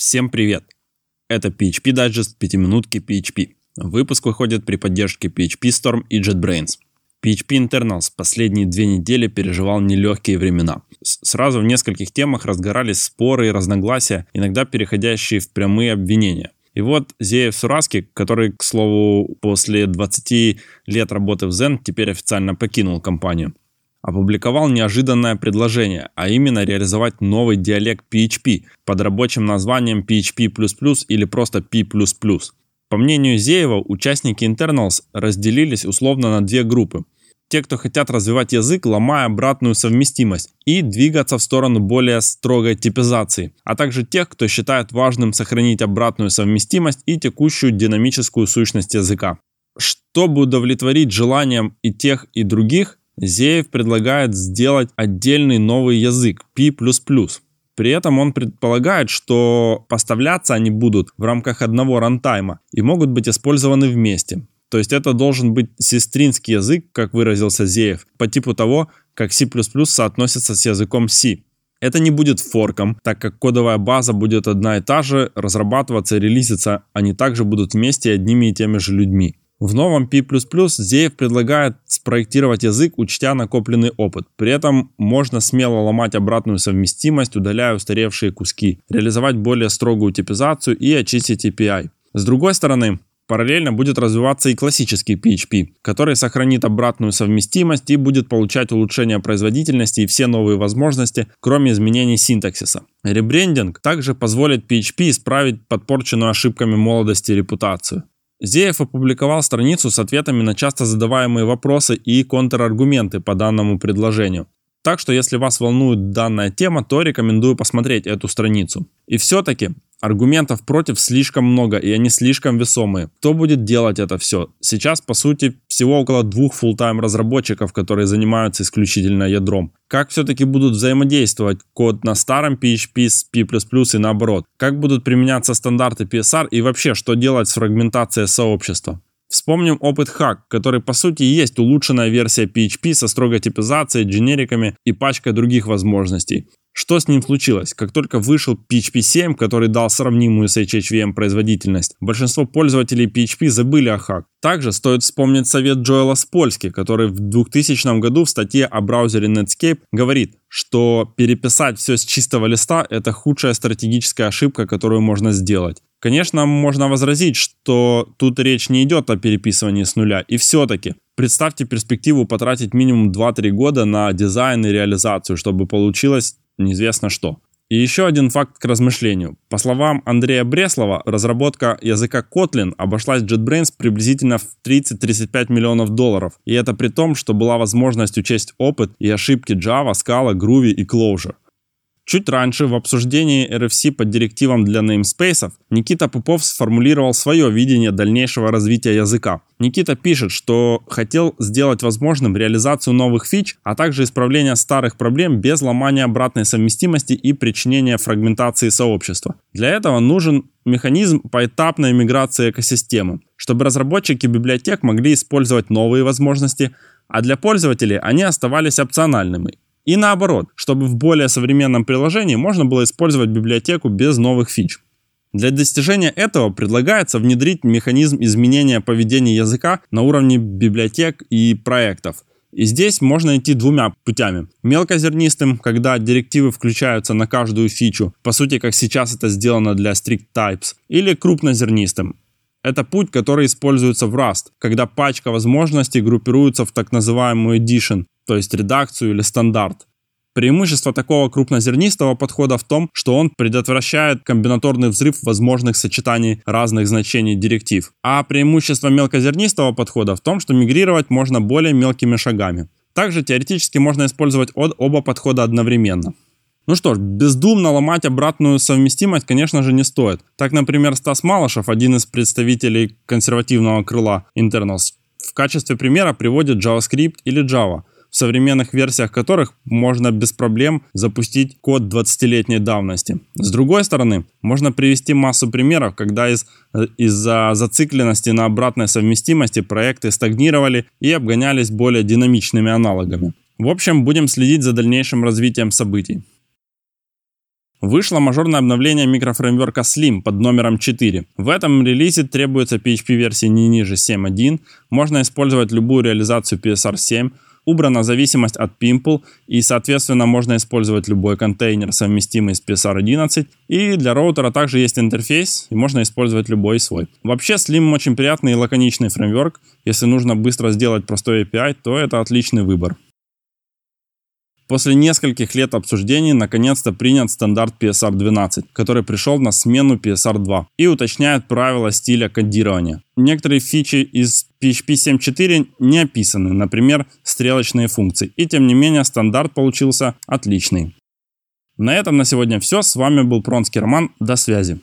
Всем привет! Это PHP Digest 5 минутки PHP. Выпуск выходит при поддержке PHP Storm и JetBrains. PHP Internals последние две недели переживал нелегкие времена. Сразу в нескольких темах разгорались споры и разногласия, иногда переходящие в прямые обвинения. И вот Зеев Сураски, который, к слову, после 20 лет работы в Zen теперь официально покинул компанию, опубликовал неожиданное предложение, а именно реализовать новый диалект PHP под рабочим названием PHP++ или просто P++. По мнению Зеева, участники Internals разделились условно на две группы. Те, кто хотят развивать язык, ломая обратную совместимость и двигаться в сторону более строгой типизации, а также тех, кто считает важным сохранить обратную совместимость и текущую динамическую сущность языка. Чтобы удовлетворить желаниям и тех, и других, Зеев предлагает сделать отдельный новый язык P++. При этом он предполагает, что поставляться они будут в рамках одного рантайма и могут быть использованы вместе. То есть это должен быть сестринский язык, как выразился Зеев, по типу того, как C++ соотносится с языком C. Это не будет форком, так как кодовая база будет одна и та же, разрабатываться и релизиться они также будут вместе одними и теми же людьми. В новом P++ Зеев предлагает спроектировать язык, учтя накопленный опыт. При этом можно смело ломать обратную совместимость, удаляя устаревшие куски, реализовать более строгую типизацию и очистить API. С другой стороны, параллельно будет развиваться и классический PHP, который сохранит обратную совместимость и будет получать улучшение производительности и все новые возможности, кроме изменений синтаксиса. Ребрендинг также позволит PHP исправить подпорченную ошибками молодости репутацию. Зеев опубликовал страницу с ответами на часто задаваемые вопросы и контраргументы по данному предложению. Так что если вас волнует данная тема, то рекомендую посмотреть эту страницу. И все-таки Аргументов против слишком много, и они слишком весомые. Кто будет делать это все? Сейчас, по сути, всего около двух full-time разработчиков, которые занимаются исключительно ядром. Как все-таки будут взаимодействовать код на старом PHP с P++ и наоборот? Как будут применяться стандарты PSR и вообще, что делать с фрагментацией сообщества? Вспомним опыт Hack, который по сути есть улучшенная версия PHP со строгой типизацией, дженериками и пачкой других возможностей. Что с ним случилось? Как только вышел PHP 7, который дал сравнимую с HHVM производительность, большинство пользователей PHP забыли о хак. Также стоит вспомнить совет Джоэла Спольски, который в 2000 году в статье о браузере Netscape говорит, что переписать все с чистого листа – это худшая стратегическая ошибка, которую можно сделать. Конечно, можно возразить, что тут речь не идет о переписывании с нуля. И все-таки представьте перспективу потратить минимум 2-3 года на дизайн и реализацию, чтобы получилось неизвестно что. И еще один факт к размышлению. По словам Андрея Бреслова, разработка языка Kotlin обошлась JetBrains приблизительно в 30-35 миллионов долларов. И это при том, что была возможность учесть опыт и ошибки Java, Scala, Groovy и Clojure. Чуть раньше в обсуждении RFC под директивам для namespace Никита Попов сформулировал свое видение дальнейшего развития языка. Никита пишет, что хотел сделать возможным реализацию новых фич, а также исправление старых проблем без ломания обратной совместимости и причинения фрагментации сообщества. Для этого нужен механизм поэтапной миграции экосистемы, чтобы разработчики библиотек могли использовать новые возможности, а для пользователей они оставались опциональными и наоборот, чтобы в более современном приложении можно было использовать библиотеку без новых фич. Для достижения этого предлагается внедрить механизм изменения поведения языка на уровне библиотек и проектов. И здесь можно идти двумя путями. Мелкозернистым, когда директивы включаются на каждую фичу, по сути, как сейчас это сделано для strict types, или крупнозернистым. Это путь, который используется в Rust, когда пачка возможностей группируется в так называемую edition, то есть редакцию или стандарт. Преимущество такого крупнозернистого подхода в том, что он предотвращает комбинаторный взрыв возможных сочетаний разных значений директив. А преимущество мелкозернистого подхода в том, что мигрировать можно более мелкими шагами. Также теоретически можно использовать оба подхода одновременно. Ну что ж, бездумно ломать обратную совместимость, конечно же, не стоит. Так, например, Стас Малышев, один из представителей консервативного крыла Internals, в качестве примера приводит JavaScript или Java – в современных версиях которых можно без проблем запустить код 20-летней давности. С другой стороны, можно привести массу примеров, когда из, э, из-за зацикленности на обратной совместимости проекты стагнировали и обгонялись более динамичными аналогами. В общем, будем следить за дальнейшим развитием событий. Вышло мажорное обновление микрофреймворка Slim под номером 4. В этом релизе требуется PHP-версии не ниже 7.1, можно использовать любую реализацию PSR 7, убрана зависимость от Pimple и, соответственно, можно использовать любой контейнер, совместимый с PSR 11. И для роутера также есть интерфейс, и можно использовать любой свой. Вообще, Slim очень приятный и лаконичный фреймворк. Если нужно быстро сделать простой API, то это отличный выбор. После нескольких лет обсуждений наконец-то принят стандарт PSR 12, который пришел на смену PSR 2 и уточняет правила стиля кодирования. Некоторые фичи из PHP 7.4 не описаны, например, стрелочные функции, и тем не менее стандарт получился отличный. На этом на сегодня все. С вами был Пронский Роман. До связи.